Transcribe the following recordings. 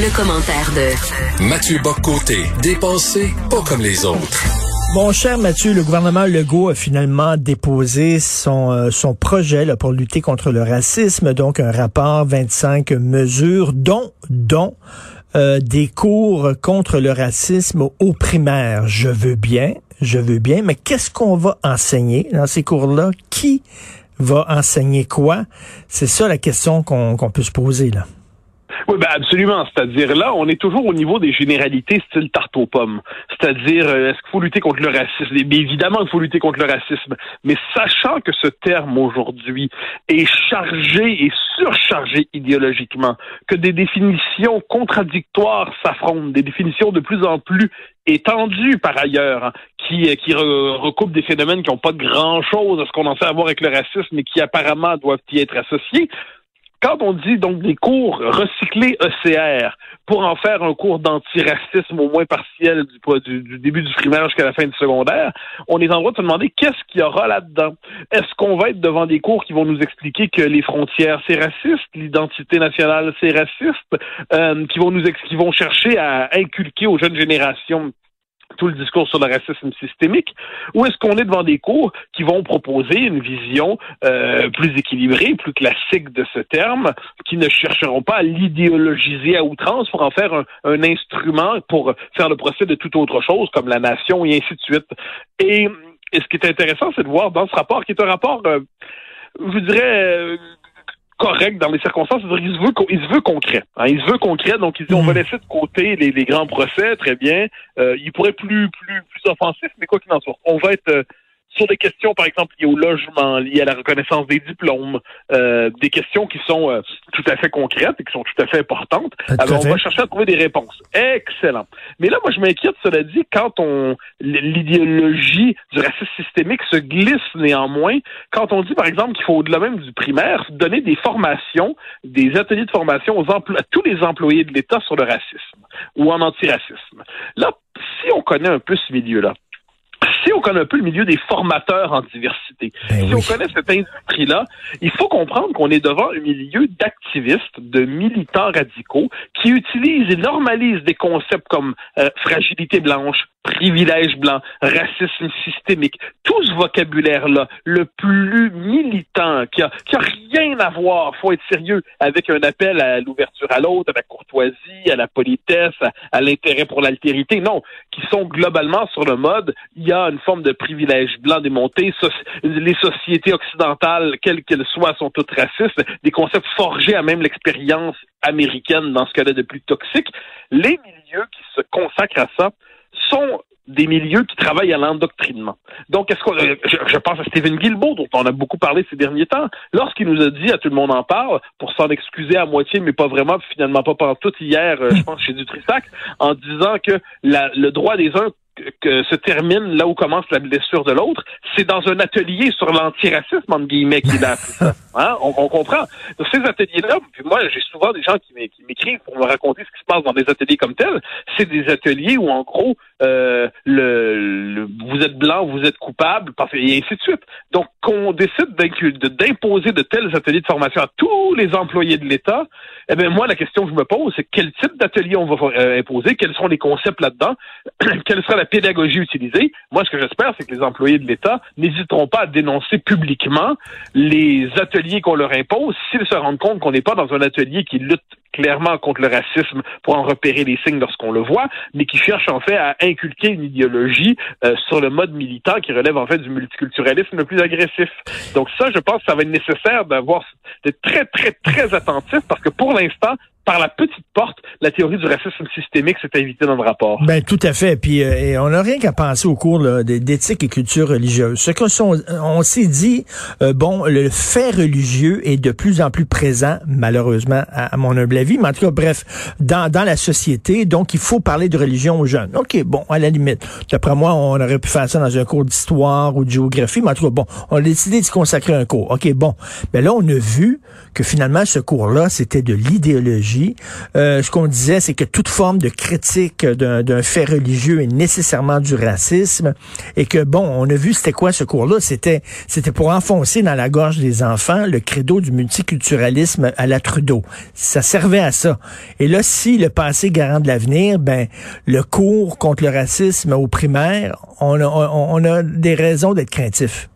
Le, commentaire de Mathieu Boccoté, dépensé pas comme les autres. Mon cher Mathieu, le gouvernement Legault a finalement déposé son, euh, son projet là, pour lutter contre le racisme, donc un rapport 25 mesures, dont, dont euh, des cours contre le racisme au primaire. Je veux bien, je veux bien, mais qu'est-ce qu'on va enseigner dans ces cours-là? Qui va enseigner quoi? C'est ça la question qu'on peut se poser là. Oui, ben absolument. C'est-à-dire là, on est toujours au niveau des généralités style tarte aux pommes. C'est-à-dire, euh, est-ce qu'il faut lutter contre le racisme? Bien évidemment, il faut lutter contre le racisme. Mais sachant que ce terme aujourd'hui est chargé et surchargé idéologiquement, que des définitions contradictoires s'affrontent, des définitions de plus en plus étendues par ailleurs, hein, qui, euh, recoupent des phénomènes qui n'ont pas grand-chose à ce qu'on en sait à voir avec le racisme, mais qui apparemment doivent y être associés quand on dit donc des cours recyclés ECR pour en faire un cours d'antiracisme au moins partiel du, début du primaire jusqu'à la fin du secondaire, on est en droit de se demander qu'est-ce qu'il y aura là-dedans. Est-ce qu'on va être devant des cours qui vont nous expliquer que les frontières c'est raciste, l'identité nationale c'est raciste, euh, qui vont nous qui vont chercher à inculquer aux jeunes générations? Tout le discours sur le racisme systémique, ou est-ce qu'on est devant des cours qui vont proposer une vision euh, plus équilibrée, plus classique de ce terme, qui ne chercheront pas à l'idéologiser à outrance pour en faire un, instrument pour faire le procès de toute autre chose, comme la nation et ainsi de suite. Et, ce qui est intéressant, c'est de voir dans ce rapport, qui est un rapport, euh, je dirais, euh, correct dans les circonstances. Il se veut, il se veut concret. Hein. Il se veut concret, donc il dit on va mhm. laisser de côté les, les grands procès, très bien. Euh, il pourrait plus plus plus offensif, mais quoi qu'il en soit, on va être euh, sur des questions, par exemple, liées au logement, liées à la reconnaissance des diplômes, euh, des questions qui sont euh, tout à fait concrètes et qui sont tout à fait importantes. Alors, on va chercher à trouver des réponses. Excellent. Mais là, moi, je m'inquiète, cela dit, quand on l'idéologie du racisme systémique se glisse néanmoins, quand on dit, par exemple, qu'il faut, au-delà même du primaire, donner des formations, des ateliers de formation aux à tous les employés de l'État sur le racisme ou en antiracisme. Là, si on connaît un peu ce milieu-là, si on connaît un peu le milieu des formateurs en diversité, ben si on connaît cette industrie-là, il faut comprendre qu'on est devant un milieu d'activistes, de militants radicaux qui utilisent et normalisent des concepts comme euh, fragilité blanche, privilège blanc, racisme systémique, tout ce vocabulaire-là, le plus militant, qui a, qui a rien à voir, faut être sérieux, avec un appel à l'ouverture à l'autre, à la courtoisie, à la politesse, à, l'intérêt pour l'altérité, non, qui sont globalement sur le mode, il y a une forme de privilège blanc démonté, les sociétés occidentales, quelles qu'elles soient, sont toutes racistes, des concepts forgés à même l'expérience américaine dans ce cas-là de plus toxique. Les milieux qui se consacrent à ça sont des milieux qui travaillent à l'endoctrinement. Donc, est-ce qu'on, euh, je, pense à Stephen Guilbeault, dont on a beaucoup parlé ces derniers temps, lorsqu'il nous a dit, à tout le monde en parle, pour s'en excuser à moitié, mais pas vraiment, finalement pas pendant tout hier, euh, je pense, chez Dutrissac, en disant que le droit des uns que se termine là où commence la blessure de l'autre, c'est dans un atelier sur l'antiracisme, entre guillemets, qu'il a appris ça. Hein? On, on, comprend. Dans ces ateliers-là, moi, j'ai souvent des gens qui m'écrivent pour me raconter ce qui se passe dans des ateliers comme tels. C'est des ateliers où, en gros, euh, le, vous êtes blanc, vous êtes coupable, et ainsi de suite. Donc, qu'on décide d'imposer de tels ateliers de formation à tous les employés de l'État, eh bien, moi, la question que je me pose, c'est quel type d'atelier on va euh, imposer, quels sont les concepts là-dedans, quelle sera la pédagogie utilisée. Moi, ce que j'espère, c'est que les employés de l'État n'hésiteront pas à dénoncer publiquement les ateliers qu'on leur impose s'ils se rendent compte qu'on n'est pas dans un atelier qui lutte clairement contre le racisme pour en repérer les signes lorsqu'on le voit, mais qui cherche en fait à inculquer une idéologie euh, sur le mode militant qui relève en fait du multiculturalisme le plus agressif. Donc ça, je pense que ça va être nécessaire d'avoir d'être très très très attentif parce que pour l'instant, par la petite porte, la théorie du racisme systémique s'est invitée dans le rapport. Ben tout à fait. Puis euh, on n'a rien qu'à penser au cours d'éthique et culture religieuse. Ce qu'on on, s'est dit, euh, bon, le fait religieux est de plus en plus présent, malheureusement, à, mon humble avis. Mais en tout cas, bref, dans, dans la société, donc il faut parler de religion aux jeunes. Ok, bon, à la limite. D'après moi, on aurait pu faire ça dans un cours d'histoire ou de géographie. Mais en tout cas, bon, on a décidé de consacrer un cours. Ok, bon. Mais là, on a vu que finalement, ce cours-là, c'était de l'idéologie. Euh, ce qu'on disait, c'est que toute forme de critique d'un fait religieux est nécessairement du racisme et que, bon, on a vu c'était quoi ce cours-là? C'était c'était pour enfoncer dans la gorge des enfants le credo du multiculturalisme à la Trudeau. Ça servait à ça. Et là, si le passé garant de l'avenir, ben, le cours contre le racisme au primaire, on a, on a des raisons d'être craintifs.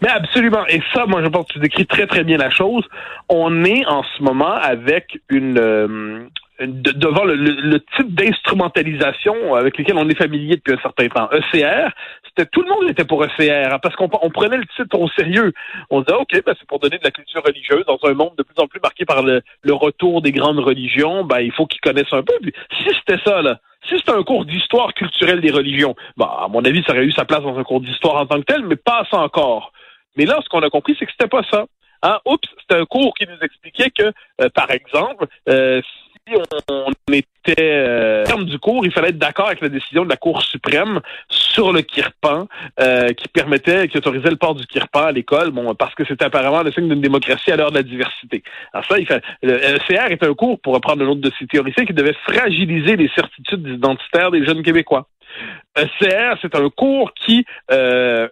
Mais absolument. Et ça, moi, je pense que tu décris très, très bien la chose. On est en ce moment avec une... Euh, devant le, type d'instrumentalisation avec lequel on est familier depuis un certain temps. ECR, c'était tout le monde était pour ECR hein, parce qu'on prenait le titre au sérieux. On disait ok, ben, c'est pour donner de la culture religieuse dans un monde de plus en plus marqué par le, retour des grandes religions. Ben il faut qu'ils connaissent un peu. si c'était ça là, si c'était un cours d'histoire culturelle des religions, bah, à mon avis, ça aurait eu sa place dans un cours d'histoire en tant que tel, mais pas ça encore. Mais là, ce qu'on a compris, c'est que c'était pas ça. Hein? Oups, c'était un cours qui nous expliquait que, euh, par exemple, euh, si on était euh, terme du cours, il fallait être d'accord avec la décision de la Cour suprême sur le kirpan, euh, qui permettait, qui autorisait le port du kirpan à l'école, bon, parce que c'était apparemment le signe d'une démocratie à l'heure de la diversité. Alors ça, il fait, le CR est un cours, pour reprendre le nom de ses théoriciens, qui devait fragiliser les certitudes identitaires des jeunes Québécois. ECR, c'est un cours qui euh,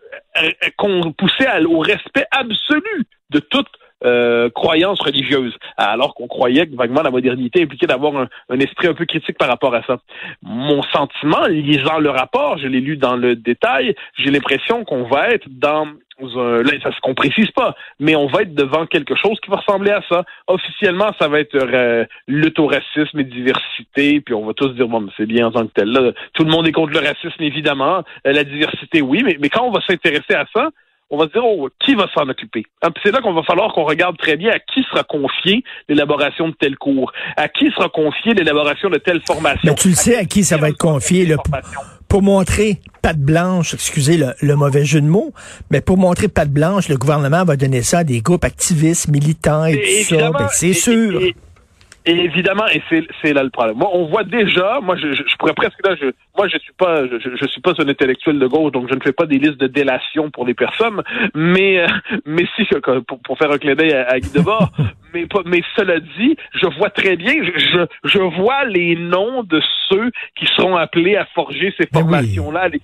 poussait au respect absolu de toute euh, croyance religieuse, alors qu'on croyait que vaguement la modernité impliquait d'avoir un, esprit un peu critique par rapport à ça. Mon sentiment, lisant le rapport, je l'ai lu dans le détail, j'ai l'impression qu'on va être dans là, ça se précise pas, mais on va être devant quelque chose qui va ressembler à ça. Officiellement, ça va être euh, au racisme et diversité, puis on va tous dire bon, c'est bien en tant que tel. Là, tout le monde est contre le racisme, évidemment. Euh, la diversité, oui, mais, mais quand on va s'intéresser à ça, on va se dire, oh, qui va s'en occuper? Ah, c'est là qu'on va falloir qu'on regarde très bien à qui sera confiée l'élaboration de tel cours, à qui sera confiée l'élaboration de telle formation. Mais tu le sais à qui ça va être confié, le, pour montrer patte blanche, excusez le, mauvais jeu de mots, mais pour montrer patte blanche, le gouvernement va donner ça à des groupes activistes, militants et, tout ça. Ben, c'est sûr. Et, évidemment, et c'est là le problème. Moi, on voit déjà, moi, je, je, pourrais presque là, je, moi, je suis pas, je, je, suis pas un intellectuel de gauche, donc je ne fais pas des listes de délation pour les personnes, mais, euh, mais si, pour, pour faire un clin d'œil à, Guy Debord, mais, mais cela dit, je vois très bien, je, je, vois les noms de ceux qui seront appelés à forger ces formations-là, les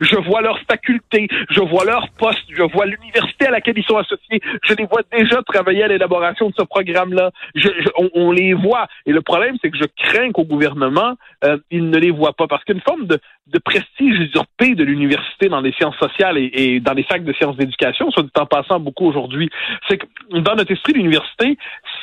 Je vois leurs facultés, je vois leurs postes, je vois l'université à laquelle ils sont associés. Je les vois déjà travailler à l'élaboration de ce programme-là. Je, on, on, les voit. Et le problème, c'est que je crains qu'au gouvernement, euh, ils ne les voient pas. Parce qu'une forme de, de prestige usurpé de l'université dans les sciences sociales et, et dans les facs de sciences d'éducation, soit dit en passant beaucoup aujourd'hui, c'est que dans notre esprit, l'université,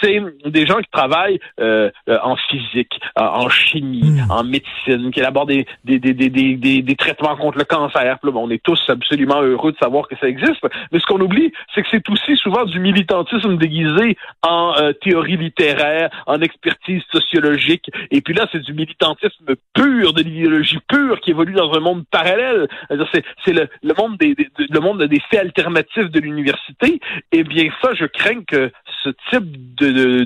c'est des gens qui travaillent euh, euh, en physique, en chimie, hmm. en médecine, qui élaborent des, des, des, des, des, traitements contre le cancer. on est tous absolument heureux de savoir que ça existe. Mais ce qu'on oublie, c'est que c'est aussi souvent du militantisme déguisé en euh, théorie littéraire, en expertise sociologique. Et puis là, c'est du militantisme pur, de l'idéologie pure qui évolue dans un monde parallèle. C'est le, le monde des, le monde des faits alternatifs de l'université. Et bien ça, je crains que ce type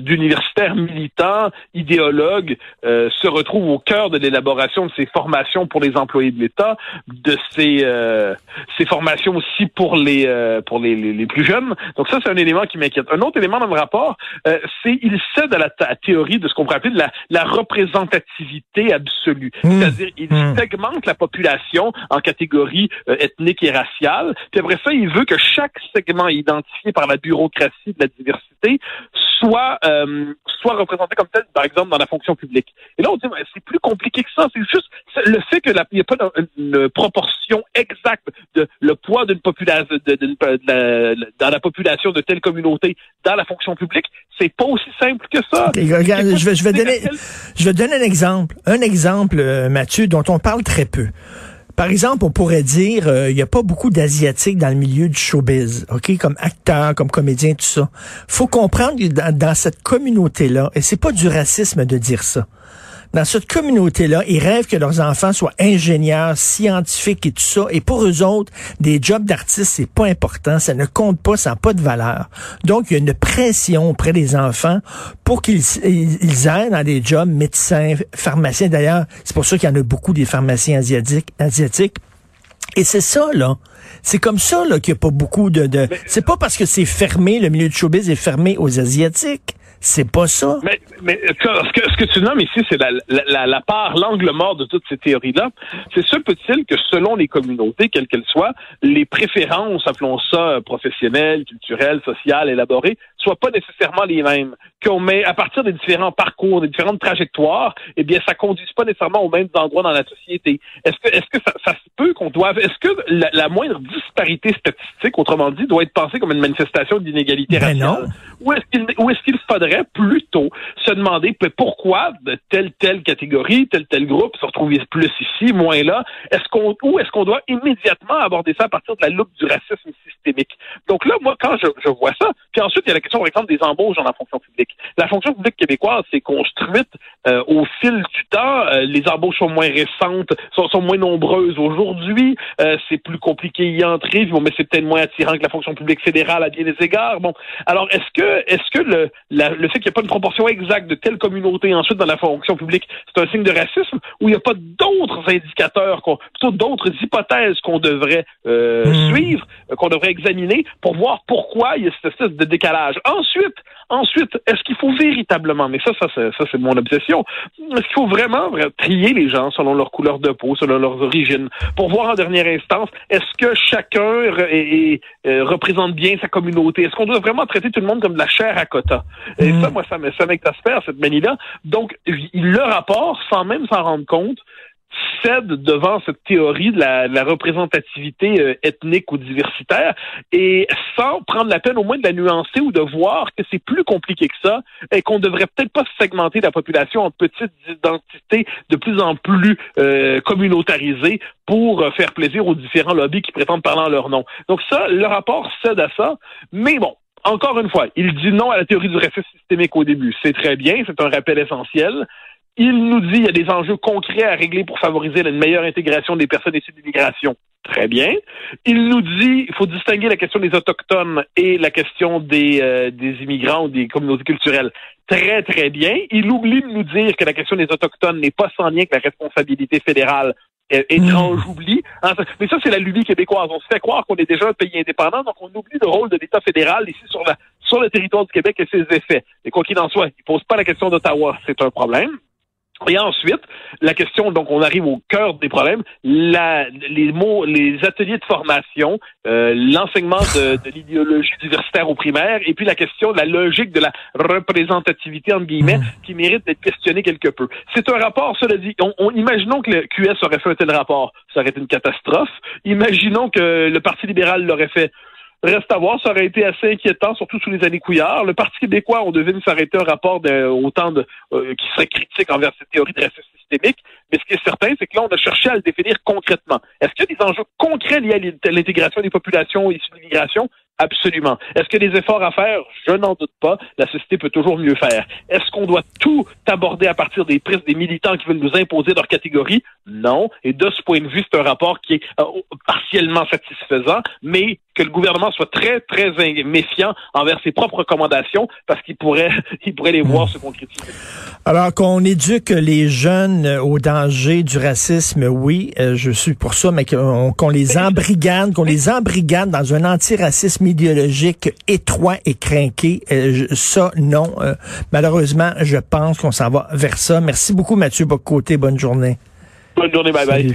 d'universitaires militants, idéologues, euh, se retrouve au cœur de l'élaboration de ces formations pour les employés de l'État, de ces, euh, ces formations aussi pour les euh, pour les, les, plus jeunes. Donc ça, c'est un élément qui m'inquiète. Un autre élément dans le rapport, c'est il cède à la, théorie de ce qu'on pourrait appeler de la, la représentativité absolue. Mmh. C'est-à-dire, il mmh. segmente la population en catégories ethniques et raciales. Puis après ça, il veut que chaque segment identifié par la bureaucratie de la diversité soit euh, soit représenté comme tel, par exemple, dans la fonction publique. Et là, on dit, c'est plus compliqué que ça. C'est juste le fait qu'il n'y a pas une, proportion exacte de le poids d'une population de, dans la population de telle communauté dans la fonction publique. C'est pas aussi simple que ça. regarde, je vais, je vais donner, je vais donner un exemple, un exemple, euh, Mathieu, dont on parle très peu. Par exemple, on pourrait dire, euh, il n'y a pas beaucoup d'Asiatiques dans le milieu du showbiz, OK, comme acteurs, comme comédiens, tout ça. faut comprendre que dans, dans cette communauté-là, et c'est pas du racisme de dire ça, dans cette communauté-là, ils rêvent que leurs enfants soient ingénieurs, scientifiques et tout ça. Et pour eux autres, des jobs d'artistes, c'est pas important. Ça ne compte pas, ça n'a pas de valeur. Donc, il y a une pression auprès des enfants pour qu'ils ils aillent dans des jobs médecins, pharmaciens. D'ailleurs, c'est pour ça qu'il y en a beaucoup des pharmaciens asiatiques. asiatiques. Et c'est ça, là. C'est comme ça, là, qu'il n'y a pas beaucoup de... de... C'est pas parce que c'est fermé, le milieu de showbiz est fermé aux Asiatiques. C'est pas ça. Mais, mais ce, que, tu nommes ici, c'est la, la, la, part, l'angle mort de toutes ces théories-là. C'est ce peut-il que selon les communautés, quelles qu'elles soient, les préférences, appelons ça professionnelles, culturelles, sociales, élaborées, soient pas nécessairement les mêmes. Qu'on met à partir des différents parcours, des différentes trajectoires, eh bien, ça conduise pas nécessairement aux mêmes endroits dans la société. Est-ce que, est-ce que ça, ça, se peut qu'on doive, est-ce que la, la, moindre disparité statistique, autrement dit, doit être pensée comme une manifestation d'inégalité ben raciale? Ou est-ce qu'il, ou est-ce qu'il faudrait plutôt se demander pourquoi de telle telle catégorie, tel tel groupe se retrouve plus ici, moins là? Est-ce qu'on ou est-ce qu'on doit immédiatement aborder ça à partir de la loupe du racisme systémique? Donc là, moi, quand je, je vois ça, puis ensuite il y a la question par exemple des embauches dans la fonction publique. La fonction publique québécoise s'est construite euh, au fil du temps. Euh, les embauches sont moins récentes, sont, sont moins nombreuses aujourd'hui. Euh, c'est plus compliqué y entrer, mais c'est peut-être moins attirant que la fonction publique fédérale à bien des égards. Bon, alors est-ce que est-ce que le, la, le fait qu'il n'y a pas une proportion exacte de telle communauté ensuite dans la fonction publique, c'est un signe de racisme ou il n'y a pas d'autres indicateurs, plutôt d'autres hypothèses qu'on devrait euh, hmm. suivre, qu'on devrait examiner pour voir pourquoi il y a cette espèce de décalage? Ensuite, ensuite, est-ce qu'il faut véritablement, mais ça, ça, ça, c'est mon obsession, est-ce qu'il faut vraiment trier les gens selon leur couleur de peau, selon leurs origines, pour voir en dernière instance, est-ce que chacun est, euh, représente bien sa communauté? Est-ce qu'on doit vraiment traiter tout le monde comme de la chair à quota? Et ça, moi, ça m'exaspère, cette manie-là. Donc, le rapport, sans même s'en rendre compte, cède devant cette théorie de la, représentativité euh, ethnique ou diversitaire et sans prendre la peine au moins de la nuancer ou de voir que c'est plus compliqué que ça et qu'on devrait peut-être pas segmenter la population en petites identités de plus en plus euh, communautarisées pour euh, faire plaisir aux différents lobbies qui prétendent parler en leur nom. Donc ça, le rapport cède à ça, mais bon, encore une fois, il dit non à la théorie du racisme systémique au début. C'est très bien, c'est un rappel essentiel. Il nous dit qu'il y a des enjeux concrets à régler pour favoriser une meilleure intégration des personnes issues de l'immigration. Très bien. Il nous dit qu'il faut distinguer la question des autochtones et la question des, euh, des immigrants ou des communautés culturelles. Très, très bien. Il oublie de nous dire que la question des autochtones n'est pas sans lien avec la responsabilité fédérale étrange oubli. Hein, mais ça, c'est la lubie québécoise. On se fait croire qu'on est déjà un pays indépendant, donc on oublie le rôle de l'État fédéral ici sur, la, sur le territoire du Québec et ses effets. Et quoi qu'il en soit, il pose pas la question d'Ottawa, c'est un problème. Et ensuite, la question, donc on arrive au cœur des problèmes, la, les mots, les ateliers de formation, euh, l'enseignement de, de l'idéologie diversitaire au primaire, et puis la question de la logique de la représentativité, entre guillemets, mmh. qui mérite d'être questionnée quelque peu. C'est un rapport, cela dit, on, imaginons que le QS aurait fait un tel rapport, ça aurait été une catastrophe. Imaginons que le Parti libéral l'aurait fait Reste à voir, ça aurait été assez inquiétant, surtout sous les années Couillard. Le Parti québécois, on devine s'arrêter un rapport autant de, euh, qui serait critique envers cette théorie de racisme systémique. Mais ce qui est certain, c'est que là, on a cherché à le définir concrètement. Est-ce qu'il y a des enjeux concrets liés à l'intégration des populations issues de l'immigration? Absolument. Est-ce qu'il y a des efforts à faire? Je n'en doute pas. La société peut toujours mieux faire. Est-ce qu'on doit tout aborder à partir des prises des militants qui veulent nous imposer leur catégorie? Non. Et de ce point de vue, c'est un rapport qui est euh, partiellement satisfaisant, mais que le gouvernement soit très, très méfiant envers ses propres recommandations parce qu'il pourrait, il pourrait les voir se concrétiser. Alors qu'on éduque les jeunes au danger du racisme, oui, euh, je suis pour ça, mais qu'on les embrigade, qu'on les embrigade dans un antiracisme idéologique étroit et craqué, euh, ça, non. Euh, malheureusement, je pense qu'on s'en va vers ça. Merci beaucoup, Mathieu Bocoté. Bonne journée. Bonne journée, bye bye.